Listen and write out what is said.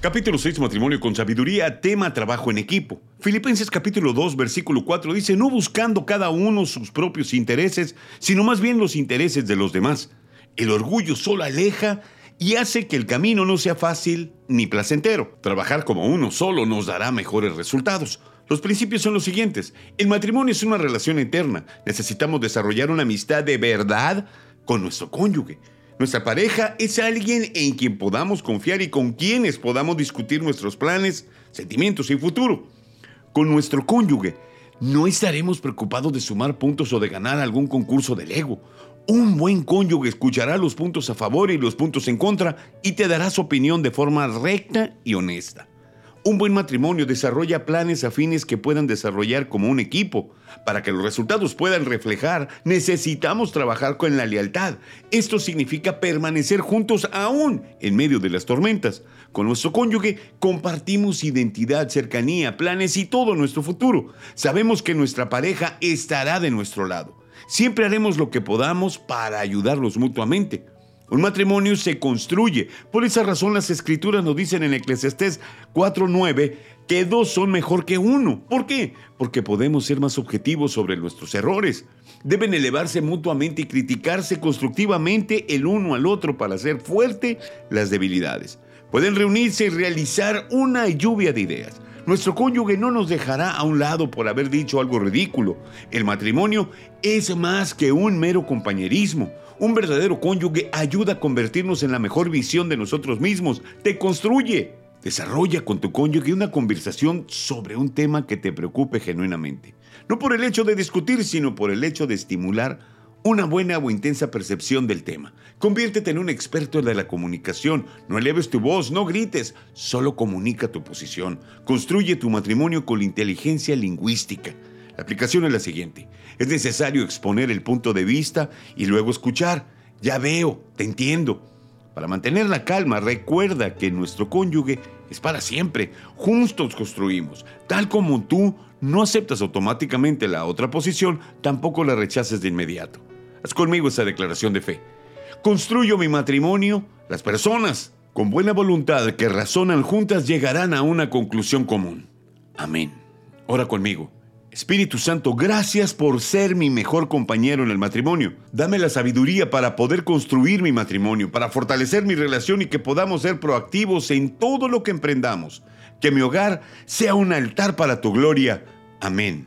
Capítulo 6, matrimonio con sabiduría, tema trabajo en equipo. Filipenses capítulo 2, versículo 4 dice, no buscando cada uno sus propios intereses, sino más bien los intereses de los demás. El orgullo solo aleja y hace que el camino no sea fácil ni placentero. Trabajar como uno solo nos dará mejores resultados. Los principios son los siguientes. El matrimonio es una relación eterna. Necesitamos desarrollar una amistad de verdad con nuestro cónyuge. Nuestra pareja es alguien en quien podamos confiar y con quienes podamos discutir nuestros planes, sentimientos y futuro. Con nuestro cónyuge no estaremos preocupados de sumar puntos o de ganar algún concurso del ego. Un buen cónyuge escuchará los puntos a favor y los puntos en contra y te dará su opinión de forma recta y honesta. Un buen matrimonio desarrolla planes afines que puedan desarrollar como un equipo. Para que los resultados puedan reflejar, necesitamos trabajar con la lealtad. Esto significa permanecer juntos aún en medio de las tormentas. Con nuestro cónyuge compartimos identidad, cercanía, planes y todo nuestro futuro. Sabemos que nuestra pareja estará de nuestro lado. Siempre haremos lo que podamos para ayudarlos mutuamente. Un matrimonio se construye. Por esa razón las escrituras nos dicen en Eclesiastés 4.9 que dos son mejor que uno. ¿Por qué? Porque podemos ser más objetivos sobre nuestros errores. Deben elevarse mutuamente y criticarse constructivamente el uno al otro para hacer fuerte las debilidades. Pueden reunirse y realizar una lluvia de ideas. Nuestro cónyuge no nos dejará a un lado por haber dicho algo ridículo. El matrimonio es más que un mero compañerismo. Un verdadero cónyuge ayuda a convertirnos en la mejor visión de nosotros mismos, te construye. Desarrolla con tu cónyuge una conversación sobre un tema que te preocupe genuinamente. No por el hecho de discutir, sino por el hecho de estimular una buena o intensa percepción del tema. Conviértete en un experto de la comunicación. No eleves tu voz, no grites, solo comunica tu posición. Construye tu matrimonio con inteligencia lingüística. La aplicación es la siguiente. Es necesario exponer el punto de vista y luego escuchar. Ya veo, te entiendo. Para mantener la calma, recuerda que nuestro cónyuge es para siempre. Juntos construimos. Tal como tú no aceptas automáticamente la otra posición, tampoco la rechaces de inmediato. Haz conmigo esa declaración de fe. Construyo mi matrimonio. Las personas con buena voluntad que razonan juntas llegarán a una conclusión común. Amén. Ora conmigo. Espíritu Santo, gracias por ser mi mejor compañero en el matrimonio. Dame la sabiduría para poder construir mi matrimonio, para fortalecer mi relación y que podamos ser proactivos en todo lo que emprendamos. Que mi hogar sea un altar para tu gloria. Amén.